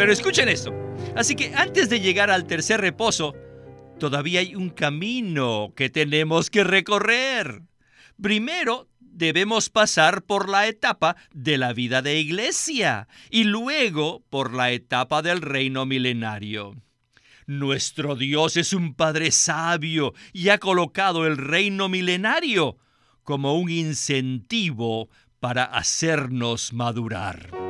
Pero escuchen esto. Así que antes de llegar al tercer reposo, todavía hay un camino que tenemos que recorrer. Primero, debemos pasar por la etapa de la vida de iglesia y luego por la etapa del reino milenario. Nuestro Dios es un Padre sabio y ha colocado el reino milenario como un incentivo para hacernos madurar.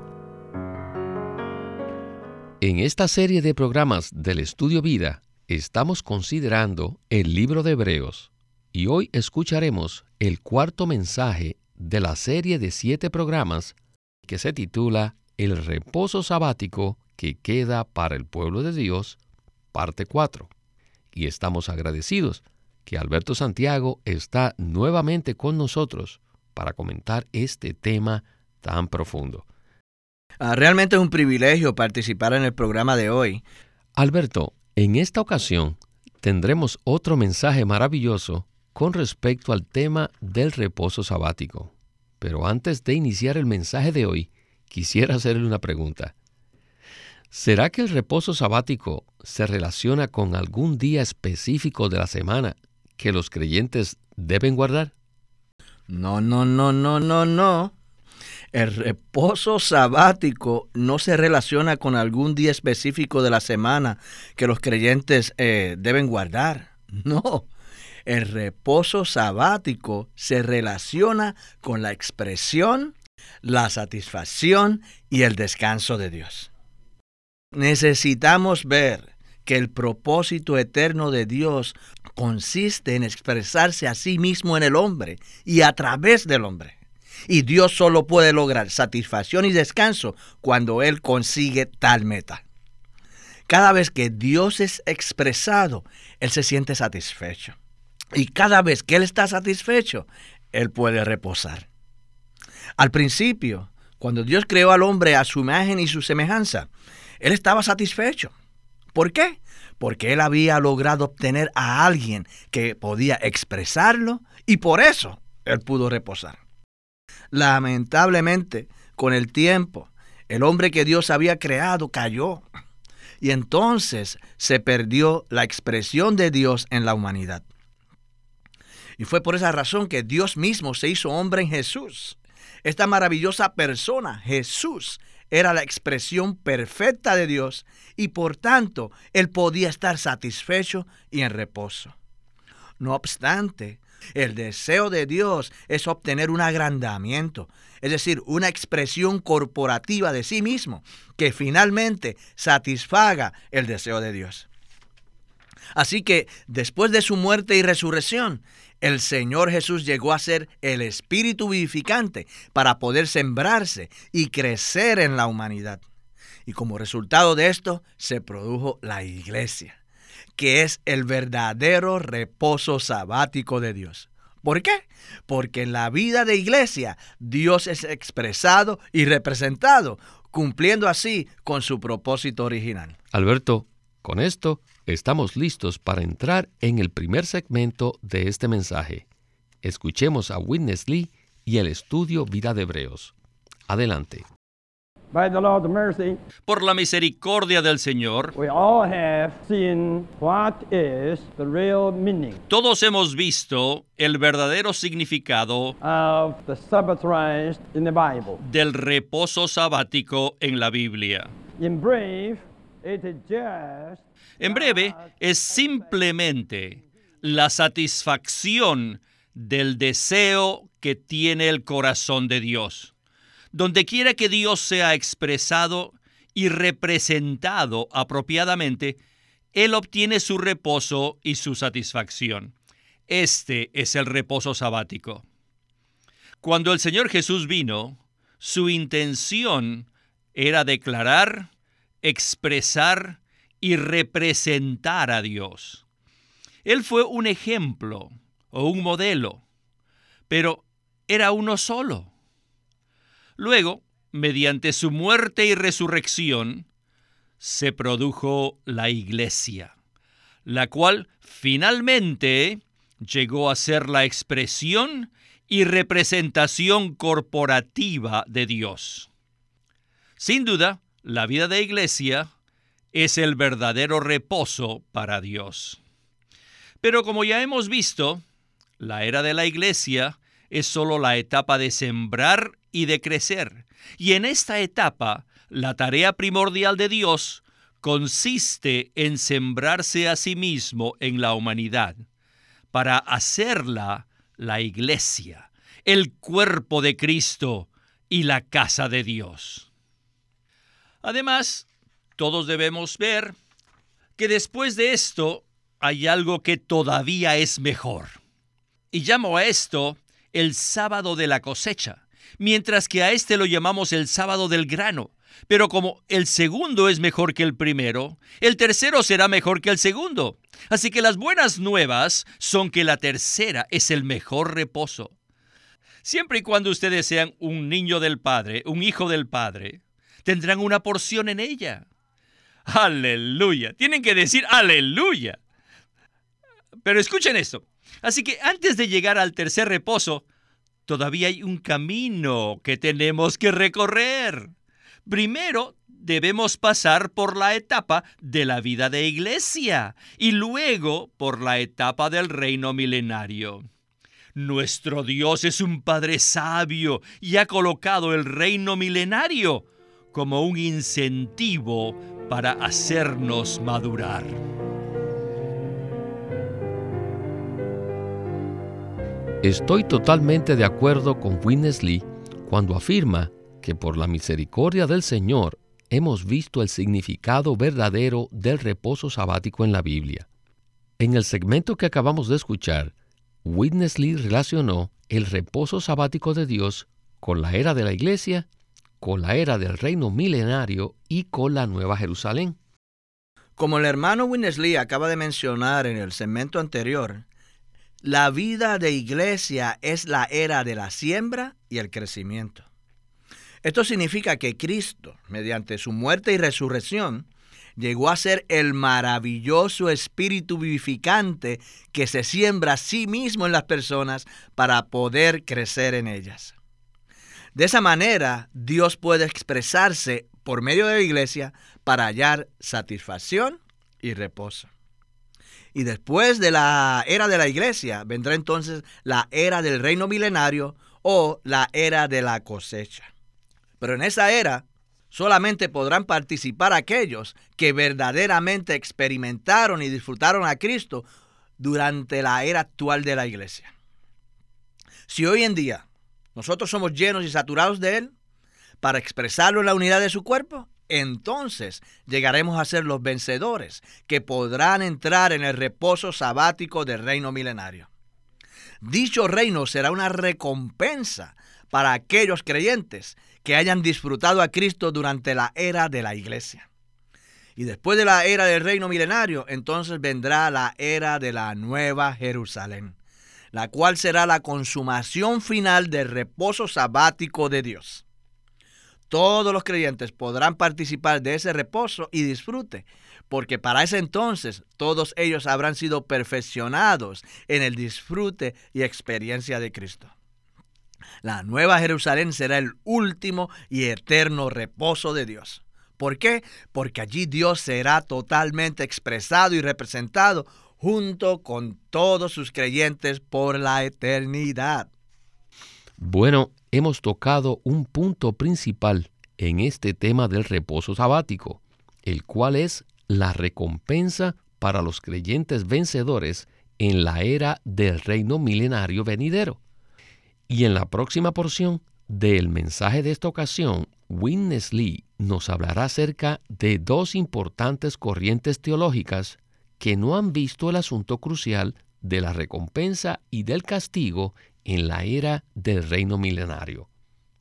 En esta serie de programas del Estudio Vida estamos considerando el libro de Hebreos y hoy escucharemos el cuarto mensaje de la serie de siete programas que se titula El reposo sabático que queda para el pueblo de Dios, parte 4. Y estamos agradecidos que Alberto Santiago está nuevamente con nosotros para comentar este tema tan profundo. Ah, realmente es un privilegio participar en el programa de hoy. Alberto, en esta ocasión tendremos otro mensaje maravilloso con respecto al tema del reposo sabático. Pero antes de iniciar el mensaje de hoy, quisiera hacerle una pregunta. ¿Será que el reposo sabático se relaciona con algún día específico de la semana que los creyentes deben guardar? No, no, no, no, no, no. El reposo sabático no se relaciona con algún día específico de la semana que los creyentes eh, deben guardar. No, el reposo sabático se relaciona con la expresión, la satisfacción y el descanso de Dios. Necesitamos ver que el propósito eterno de Dios consiste en expresarse a sí mismo en el hombre y a través del hombre. Y Dios solo puede lograr satisfacción y descanso cuando Él consigue tal meta. Cada vez que Dios es expresado, Él se siente satisfecho. Y cada vez que Él está satisfecho, Él puede reposar. Al principio, cuando Dios creó al hombre a su imagen y su semejanza, Él estaba satisfecho. ¿Por qué? Porque Él había logrado obtener a alguien que podía expresarlo y por eso Él pudo reposar. Lamentablemente, con el tiempo, el hombre que Dios había creado cayó y entonces se perdió la expresión de Dios en la humanidad. Y fue por esa razón que Dios mismo se hizo hombre en Jesús. Esta maravillosa persona, Jesús, era la expresión perfecta de Dios y por tanto él podía estar satisfecho y en reposo. No obstante, el deseo de Dios es obtener un agrandamiento, es decir, una expresión corporativa de sí mismo que finalmente satisfaga el deseo de Dios. Así que después de su muerte y resurrección, el Señor Jesús llegó a ser el Espíritu vivificante para poder sembrarse y crecer en la humanidad. Y como resultado de esto se produjo la iglesia que es el verdadero reposo sabático de Dios. ¿Por qué? Porque en la vida de iglesia Dios es expresado y representado, cumpliendo así con su propósito original. Alberto, con esto estamos listos para entrar en el primer segmento de este mensaje. Escuchemos a Witness Lee y el estudio Vida de Hebreos. Adelante. Por la misericordia del Señor, todos hemos visto el verdadero significado del reposo sabático en la Biblia. En breve, es simplemente la satisfacción del deseo que tiene el corazón de Dios. Donde quiera que Dios sea expresado y representado apropiadamente, Él obtiene su reposo y su satisfacción. Este es el reposo sabático. Cuando el Señor Jesús vino, su intención era declarar, expresar y representar a Dios. Él fue un ejemplo o un modelo, pero era uno solo. Luego, mediante su muerte y resurrección, se produjo la iglesia, la cual finalmente llegó a ser la expresión y representación corporativa de Dios. Sin duda, la vida de iglesia es el verdadero reposo para Dios. Pero como ya hemos visto, la era de la iglesia es solo la etapa de sembrar y de crecer. Y en esta etapa, la tarea primordial de Dios consiste en sembrarse a sí mismo en la humanidad, para hacerla la iglesia, el cuerpo de Cristo y la casa de Dios. Además, todos debemos ver que después de esto hay algo que todavía es mejor. Y llamo a esto el sábado de la cosecha, mientras que a este lo llamamos el sábado del grano. Pero como el segundo es mejor que el primero, el tercero será mejor que el segundo. Así que las buenas nuevas son que la tercera es el mejor reposo. Siempre y cuando ustedes sean un niño del Padre, un hijo del Padre, tendrán una porción en ella. Aleluya. Tienen que decir aleluya. Pero escuchen esto. Así que antes de llegar al tercer reposo, todavía hay un camino que tenemos que recorrer. Primero debemos pasar por la etapa de la vida de iglesia y luego por la etapa del reino milenario. Nuestro Dios es un Padre sabio y ha colocado el reino milenario como un incentivo para hacernos madurar. Estoy totalmente de acuerdo con Witness Lee cuando afirma que por la misericordia del Señor hemos visto el significado verdadero del reposo sabático en la Biblia. En el segmento que acabamos de escuchar, Witness Lee relacionó el reposo sabático de Dios con la era de la iglesia, con la era del reino milenario y con la Nueva Jerusalén. Como el hermano Witness Lee acaba de mencionar en el segmento anterior, la vida de iglesia es la era de la siembra y el crecimiento. Esto significa que Cristo, mediante su muerte y resurrección, llegó a ser el maravilloso espíritu vivificante que se siembra a sí mismo en las personas para poder crecer en ellas. De esa manera, Dios puede expresarse por medio de la iglesia para hallar satisfacción y reposo. Y después de la era de la iglesia vendrá entonces la era del reino milenario o la era de la cosecha. Pero en esa era solamente podrán participar aquellos que verdaderamente experimentaron y disfrutaron a Cristo durante la era actual de la iglesia. Si hoy en día nosotros somos llenos y saturados de Él para expresarlo en la unidad de su cuerpo, entonces llegaremos a ser los vencedores que podrán entrar en el reposo sabático del reino milenario. Dicho reino será una recompensa para aquellos creyentes que hayan disfrutado a Cristo durante la era de la iglesia. Y después de la era del reino milenario, entonces vendrá la era de la nueva Jerusalén, la cual será la consumación final del reposo sabático de Dios todos los creyentes podrán participar de ese reposo y disfrute, porque para ese entonces todos ellos habrán sido perfeccionados en el disfrute y experiencia de Cristo. La nueva Jerusalén será el último y eterno reposo de Dios. ¿Por qué? Porque allí Dios será totalmente expresado y representado junto con todos sus creyentes por la eternidad. Bueno, hemos tocado un punto principal en este tema del reposo sabático, el cual es la recompensa para los creyentes vencedores en la era del reino milenario venidero. Y en la próxima porción del mensaje de esta ocasión, Witness Lee nos hablará acerca de dos importantes corrientes teológicas que no han visto el asunto crucial de la recompensa y del castigo en la era del reino milenario.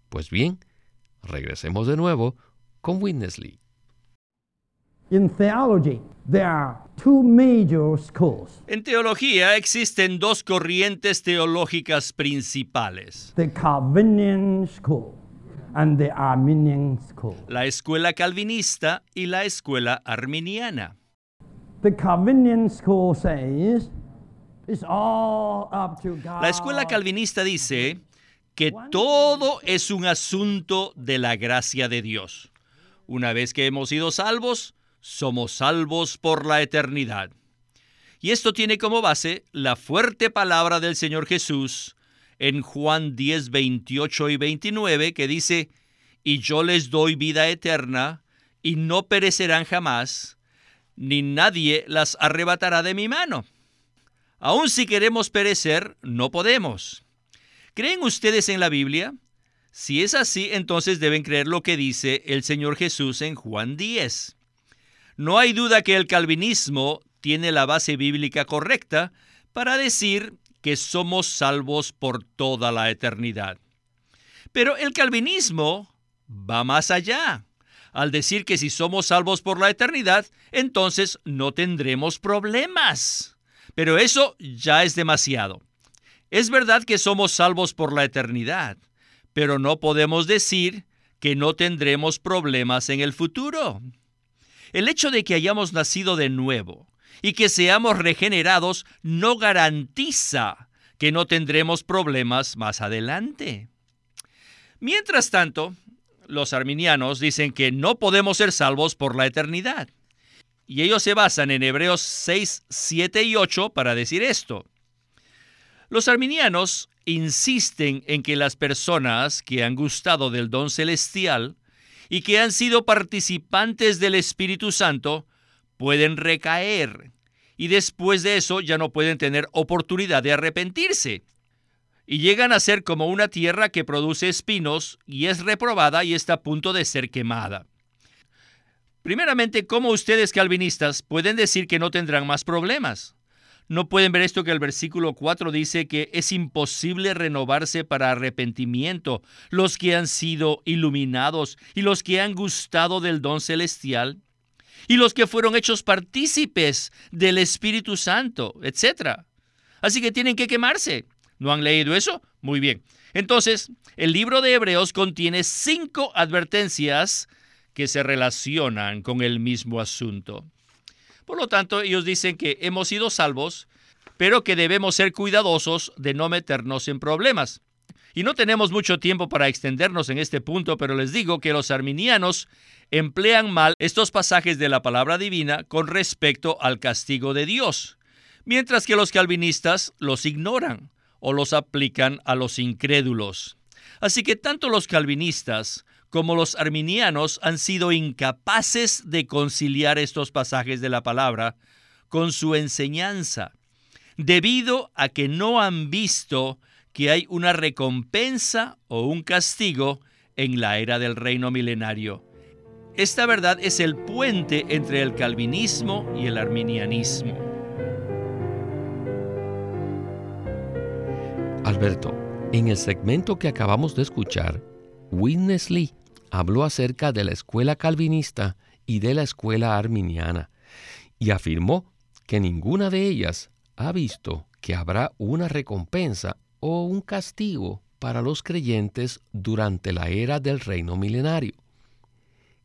Pues bien, regresemos de nuevo con Witness Lee. In theology, there are two major schools. En teología existen dos corrientes teológicas principales. The Calvinian school and the Arminian school. La escuela calvinista y la escuela arminiana. The Calvinian school says La escuela calvinista dice que todo es un asunto de la gracia de Dios. Una vez que hemos sido salvos, somos salvos por la eternidad. Y esto tiene como base la fuerte palabra del Señor Jesús en Juan 10, 28 y 29, que dice, y yo les doy vida eterna, y no perecerán jamás, ni nadie las arrebatará de mi mano. Aun si queremos perecer, no podemos. ¿Creen ustedes en la Biblia? Si es así, entonces deben creer lo que dice el Señor Jesús en Juan 10. No hay duda que el calvinismo tiene la base bíblica correcta para decir que somos salvos por toda la eternidad. Pero el calvinismo va más allá. Al decir que si somos salvos por la eternidad, entonces no tendremos problemas. Pero eso ya es demasiado. Es verdad que somos salvos por la eternidad, pero no podemos decir que no tendremos problemas en el futuro. El hecho de que hayamos nacido de nuevo y que seamos regenerados no garantiza que no tendremos problemas más adelante. Mientras tanto, los arminianos dicen que no podemos ser salvos por la eternidad. Y ellos se basan en Hebreos 6, 7 y 8 para decir esto. Los arminianos insisten en que las personas que han gustado del don celestial y que han sido participantes del Espíritu Santo pueden recaer y después de eso ya no pueden tener oportunidad de arrepentirse. Y llegan a ser como una tierra que produce espinos y es reprobada y está a punto de ser quemada. Primeramente, ¿cómo ustedes calvinistas pueden decir que no tendrán más problemas? ¿No pueden ver esto que el versículo 4 dice que es imposible renovarse para arrepentimiento los que han sido iluminados y los que han gustado del don celestial? Y los que fueron hechos partícipes del Espíritu Santo, etc. Así que tienen que quemarse. ¿No han leído eso? Muy bien. Entonces, el libro de Hebreos contiene cinco advertencias que se relacionan con el mismo asunto. Por lo tanto, ellos dicen que hemos sido salvos, pero que debemos ser cuidadosos de no meternos en problemas. Y no tenemos mucho tiempo para extendernos en este punto, pero les digo que los arminianos emplean mal estos pasajes de la palabra divina con respecto al castigo de Dios, mientras que los calvinistas los ignoran o los aplican a los incrédulos. Así que tanto los calvinistas como los arminianos han sido incapaces de conciliar estos pasajes de la palabra con su enseñanza, debido a que no han visto que hay una recompensa o un castigo en la era del reino milenario. Esta verdad es el puente entre el calvinismo y el arminianismo. Alberto, en el segmento que acabamos de escuchar, Witness Lee habló acerca de la escuela calvinista y de la escuela arminiana y afirmó que ninguna de ellas ha visto que habrá una recompensa o un castigo para los creyentes durante la era del reino milenario.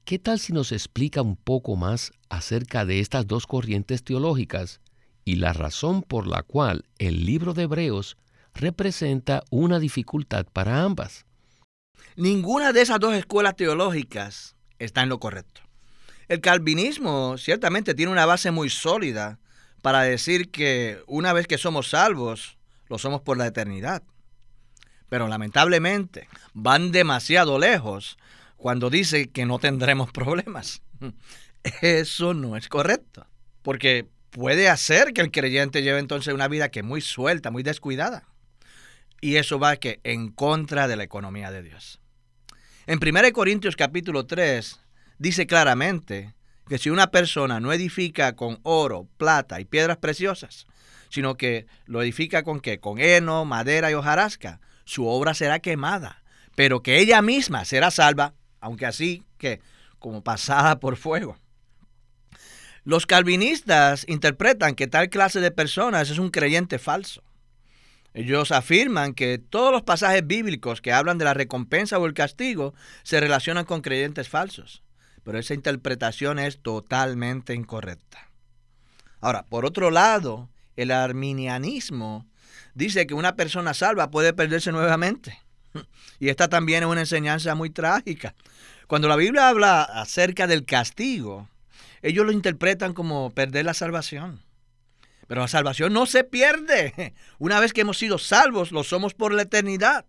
¿Qué tal si nos explica un poco más acerca de estas dos corrientes teológicas y la razón por la cual el libro de Hebreos representa una dificultad para ambas? Ninguna de esas dos escuelas teológicas está en lo correcto. El calvinismo ciertamente tiene una base muy sólida para decir que una vez que somos salvos, lo somos por la eternidad. Pero lamentablemente van demasiado lejos cuando dice que no tendremos problemas. Eso no es correcto, porque puede hacer que el creyente lleve entonces una vida que es muy suelta, muy descuidada. Y eso va que en contra de la economía de Dios. En 1 Corintios capítulo 3 dice claramente que si una persona no edifica con oro, plata y piedras preciosas, sino que lo edifica con qué? Con heno, madera y hojarasca, su obra será quemada, pero que ella misma será salva, aunque así que como pasada por fuego. Los calvinistas interpretan que tal clase de personas es un creyente falso. Ellos afirman que todos los pasajes bíblicos que hablan de la recompensa o el castigo se relacionan con creyentes falsos, pero esa interpretación es totalmente incorrecta. Ahora, por otro lado, el arminianismo dice que una persona salva puede perderse nuevamente. Y esta también es una enseñanza muy trágica. Cuando la Biblia habla acerca del castigo, ellos lo interpretan como perder la salvación. Pero la salvación no se pierde. Una vez que hemos sido salvos, lo somos por la eternidad.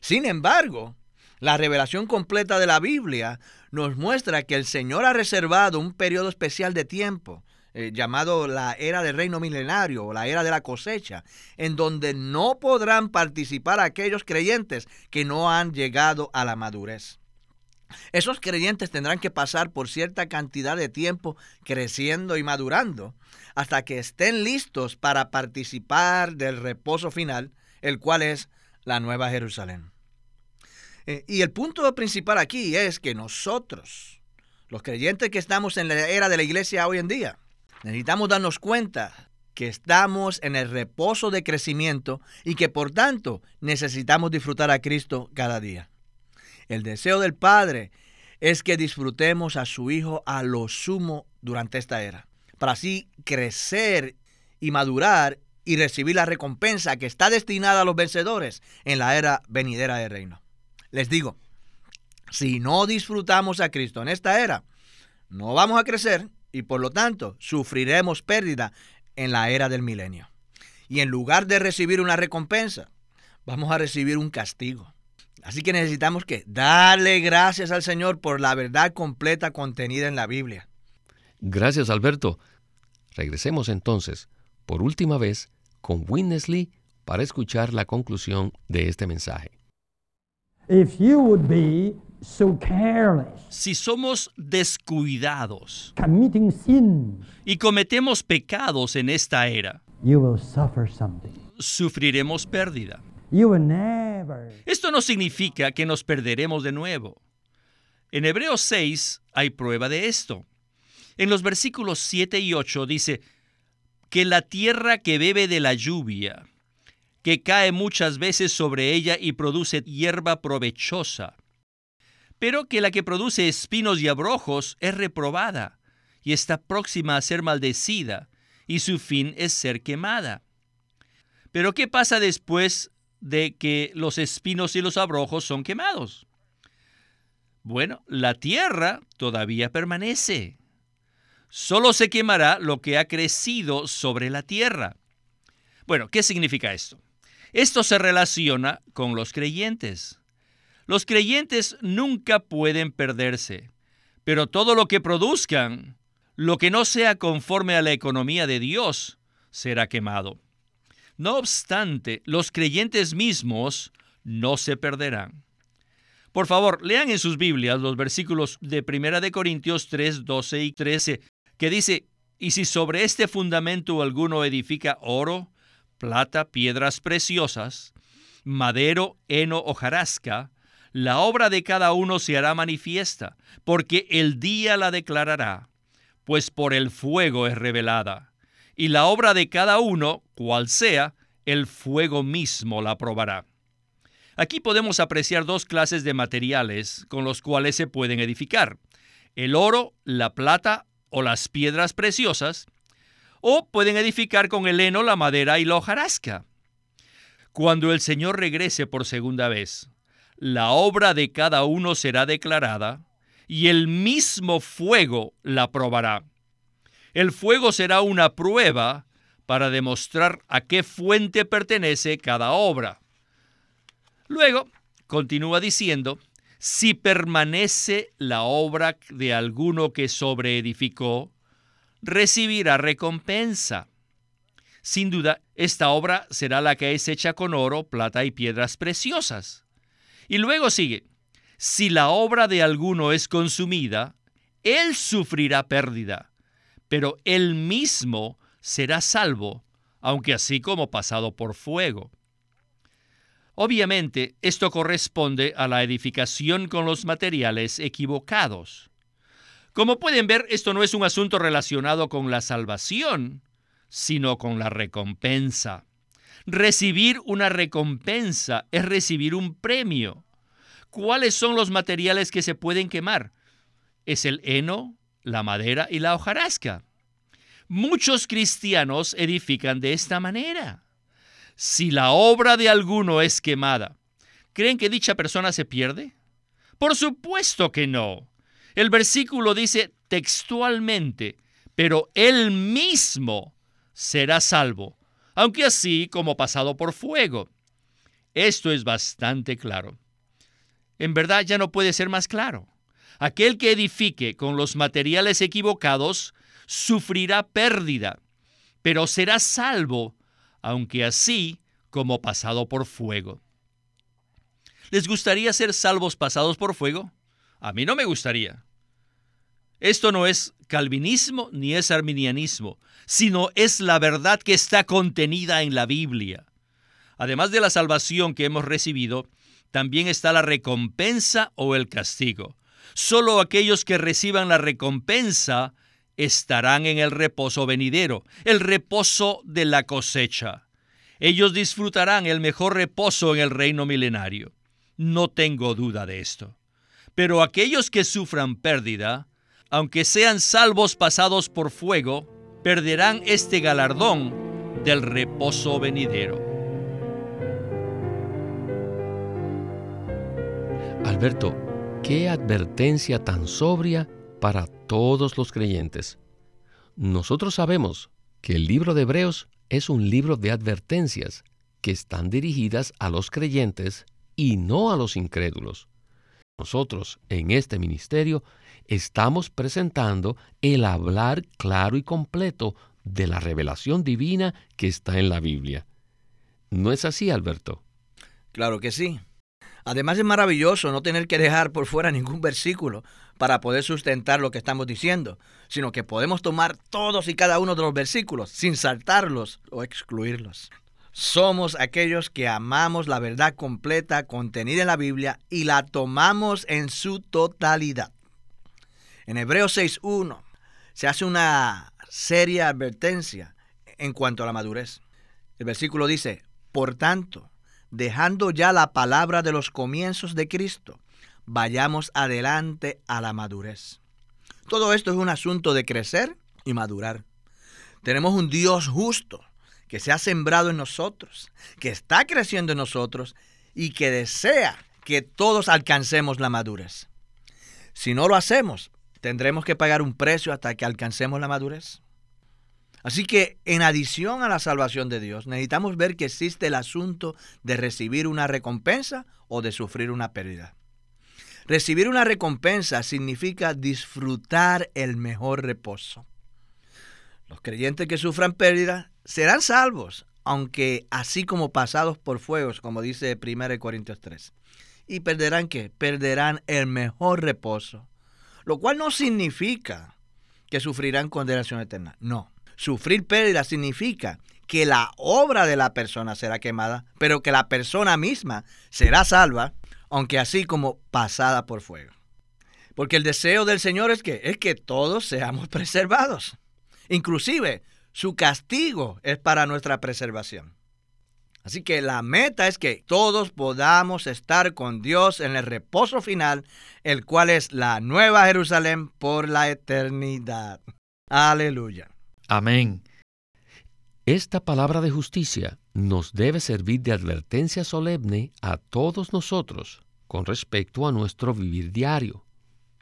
Sin embargo, la revelación completa de la Biblia nos muestra que el Señor ha reservado un periodo especial de tiempo eh, llamado la era del reino milenario o la era de la cosecha, en donde no podrán participar aquellos creyentes que no han llegado a la madurez. Esos creyentes tendrán que pasar por cierta cantidad de tiempo creciendo y madurando hasta que estén listos para participar del reposo final, el cual es la Nueva Jerusalén. Eh, y el punto principal aquí es que nosotros, los creyentes que estamos en la era de la iglesia hoy en día, necesitamos darnos cuenta que estamos en el reposo de crecimiento y que por tanto necesitamos disfrutar a Cristo cada día. El deseo del Padre es que disfrutemos a su Hijo a lo sumo durante esta era, para así crecer y madurar y recibir la recompensa que está destinada a los vencedores en la era venidera del reino. Les digo, si no disfrutamos a Cristo en esta era, no vamos a crecer y por lo tanto sufriremos pérdida en la era del milenio. Y en lugar de recibir una recompensa, vamos a recibir un castigo. Así que necesitamos que darle gracias al Señor por la verdad completa contenida en la Biblia. Gracias, Alberto. Regresemos entonces, por última vez, con Winnesley para escuchar la conclusión de este mensaje. si somos descuidados committing sin, y cometemos pecados en esta era, you will suffer something. sufriremos pérdida. Esto no significa que nos perderemos de nuevo. En Hebreos 6 hay prueba de esto. En los versículos 7 y 8 dice que la tierra que bebe de la lluvia, que cae muchas veces sobre ella y produce hierba provechosa, pero que la que produce espinos y abrojos es reprobada y está próxima a ser maldecida, y su fin es ser quemada. Pero ¿qué pasa después de que los espinos y los abrojos son quemados? Bueno, la tierra todavía permanece. Solo se quemará lo que ha crecido sobre la tierra. Bueno, ¿qué significa esto? Esto se relaciona con los creyentes. Los creyentes nunca pueden perderse, pero todo lo que produzcan, lo que no sea conforme a la economía de Dios, será quemado. No obstante, los creyentes mismos no se perderán. Por favor, lean en sus Biblias los versículos de 1 de Corintios 3, 12 y 13, que dice, y si sobre este fundamento alguno edifica oro, plata, piedras preciosas, madero, heno o jarasca, la obra de cada uno se hará manifiesta, porque el día la declarará, pues por el fuego es revelada y la obra de cada uno, cual sea, el fuego mismo la probará. Aquí podemos apreciar dos clases de materiales con los cuales se pueden edificar. El oro, la plata o las piedras preciosas, o pueden edificar con el heno, la madera y la hojarasca. Cuando el Señor regrese por segunda vez, la obra de cada uno será declarada, y el mismo fuego la probará. El fuego será una prueba para demostrar a qué fuente pertenece cada obra. Luego, continúa diciendo, si permanece la obra de alguno que sobreedificó, recibirá recompensa. Sin duda, esta obra será la que es hecha con oro, plata y piedras preciosas. Y luego sigue, si la obra de alguno es consumida, él sufrirá pérdida pero él mismo será salvo, aunque así como pasado por fuego. Obviamente, esto corresponde a la edificación con los materiales equivocados. Como pueden ver, esto no es un asunto relacionado con la salvación, sino con la recompensa. Recibir una recompensa es recibir un premio. ¿Cuáles son los materiales que se pueden quemar? Es el heno, la madera y la hojarasca. Muchos cristianos edifican de esta manera. Si la obra de alguno es quemada, ¿creen que dicha persona se pierde? Por supuesto que no. El versículo dice textualmente, pero él mismo será salvo, aunque así como pasado por fuego. Esto es bastante claro. En verdad ya no puede ser más claro. Aquel que edifique con los materiales equivocados sufrirá pérdida, pero será salvo, aunque así como pasado por fuego. ¿Les gustaría ser salvos pasados por fuego? A mí no me gustaría. Esto no es calvinismo ni es arminianismo, sino es la verdad que está contenida en la Biblia. Además de la salvación que hemos recibido, también está la recompensa o el castigo. Solo aquellos que reciban la recompensa estarán en el reposo venidero, el reposo de la cosecha. Ellos disfrutarán el mejor reposo en el reino milenario. No tengo duda de esto. Pero aquellos que sufran pérdida, aunque sean salvos pasados por fuego, perderán este galardón del reposo venidero. Alberto, qué advertencia tan sobria para todos los creyentes. Nosotros sabemos que el libro de Hebreos es un libro de advertencias que están dirigidas a los creyentes y no a los incrédulos. Nosotros, en este ministerio, estamos presentando el hablar claro y completo de la revelación divina que está en la Biblia. ¿No es así, Alberto? Claro que sí. Además es maravilloso no tener que dejar por fuera ningún versículo para poder sustentar lo que estamos diciendo, sino que podemos tomar todos y cada uno de los versículos sin saltarlos o excluirlos. Somos aquellos que amamos la verdad completa contenida en la Biblia y la tomamos en su totalidad. En Hebreos 6.1 se hace una seria advertencia en cuanto a la madurez. El versículo dice, por tanto, dejando ya la palabra de los comienzos de Cristo, vayamos adelante a la madurez. Todo esto es un asunto de crecer y madurar. Tenemos un Dios justo que se ha sembrado en nosotros, que está creciendo en nosotros y que desea que todos alcancemos la madurez. Si no lo hacemos, tendremos que pagar un precio hasta que alcancemos la madurez. Así que en adición a la salvación de Dios, necesitamos ver que existe el asunto de recibir una recompensa o de sufrir una pérdida. Recibir una recompensa significa disfrutar el mejor reposo. Los creyentes que sufran pérdida serán salvos, aunque así como pasados por fuegos, como dice 1 Corintios 3. ¿Y perderán qué? Perderán el mejor reposo. Lo cual no significa que sufrirán condenación eterna. No. Sufrir pérdida significa que la obra de la persona será quemada, pero que la persona misma será salva, aunque así como pasada por fuego. Porque el deseo del Señor es que es que todos seamos preservados. Inclusive su castigo es para nuestra preservación. Así que la meta es que todos podamos estar con Dios en el reposo final, el cual es la nueva Jerusalén por la eternidad. Aleluya. Amén. Esta palabra de justicia nos debe servir de advertencia solemne a todos nosotros con respecto a nuestro vivir diario.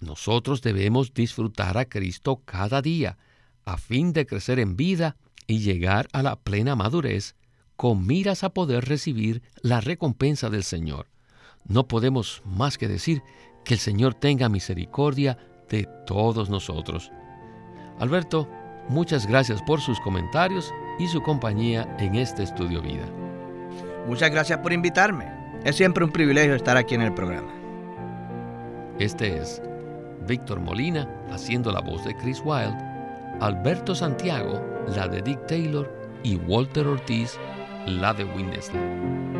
Nosotros debemos disfrutar a Cristo cada día a fin de crecer en vida y llegar a la plena madurez con miras a poder recibir la recompensa del Señor. No podemos más que decir que el Señor tenga misericordia de todos nosotros. Alberto, Muchas gracias por sus comentarios y su compañía en este estudio vida. Muchas gracias por invitarme. Es siempre un privilegio estar aquí en el programa. Este es Víctor Molina haciendo la voz de Chris Wilde, Alberto Santiago la de Dick Taylor y Walter Ortiz la de Winnesley.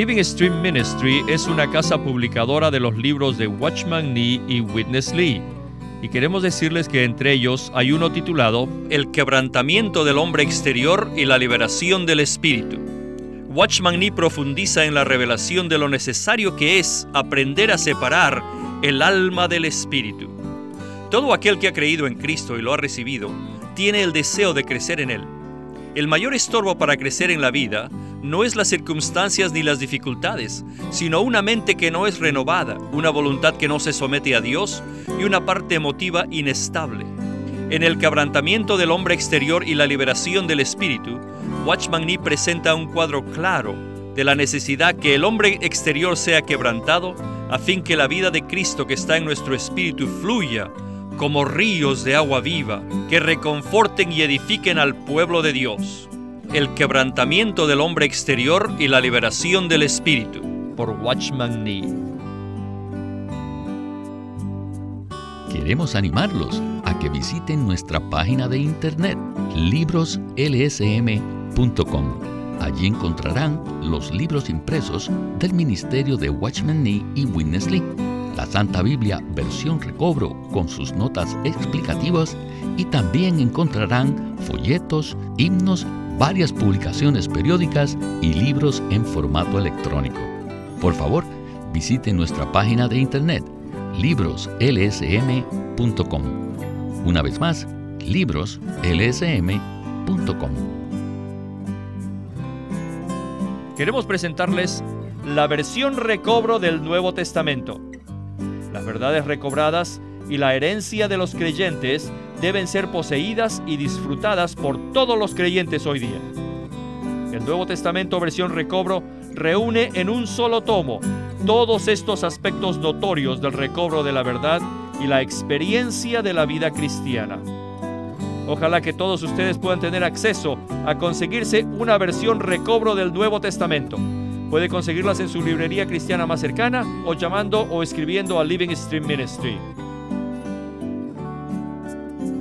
Living Stream Ministry es una casa publicadora de los libros de Watchman Nee y Witness Lee. Y queremos decirles que entre ellos hay uno titulado El quebrantamiento del hombre exterior y la liberación del espíritu. Watchman Nee profundiza en la revelación de lo necesario que es aprender a separar el alma del espíritu. Todo aquel que ha creído en Cristo y lo ha recibido tiene el deseo de crecer en Él. El mayor estorbo para crecer en la vida no es las circunstancias ni las dificultades, sino una mente que no es renovada, una voluntad que no se somete a Dios y una parte emotiva inestable. En el quebrantamiento del hombre exterior y la liberación del espíritu, Watchman Nee presenta un cuadro claro de la necesidad que el hombre exterior sea quebrantado a fin que la vida de Cristo que está en nuestro espíritu fluya como ríos de agua viva que reconforten y edifiquen al pueblo de Dios el quebrantamiento del hombre exterior y la liberación del espíritu, por Watchman Nee. Queremos animarlos a que visiten nuestra página de internet libroslsm.com. Allí encontrarán los libros impresos del ministerio de Watchman Nee y Witness Lee, la Santa Biblia versión recobro con sus notas explicativas y también encontrarán folletos, himnos varias publicaciones periódicas y libros en formato electrónico. Por favor, visite nuestra página de internet libroslsm.com. Una vez más, libroslsm.com. Queremos presentarles la versión recobro del Nuevo Testamento. Las verdades recobradas y la herencia de los creyentes deben ser poseídas y disfrutadas por todos los creyentes hoy día. El Nuevo Testamento versión recobro reúne en un solo tomo todos estos aspectos notorios del recobro de la verdad y la experiencia de la vida cristiana. Ojalá que todos ustedes puedan tener acceso a conseguirse una versión recobro del Nuevo Testamento. Puede conseguirlas en su librería cristiana más cercana o llamando o escribiendo a Living Stream Ministry.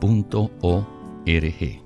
punto o r g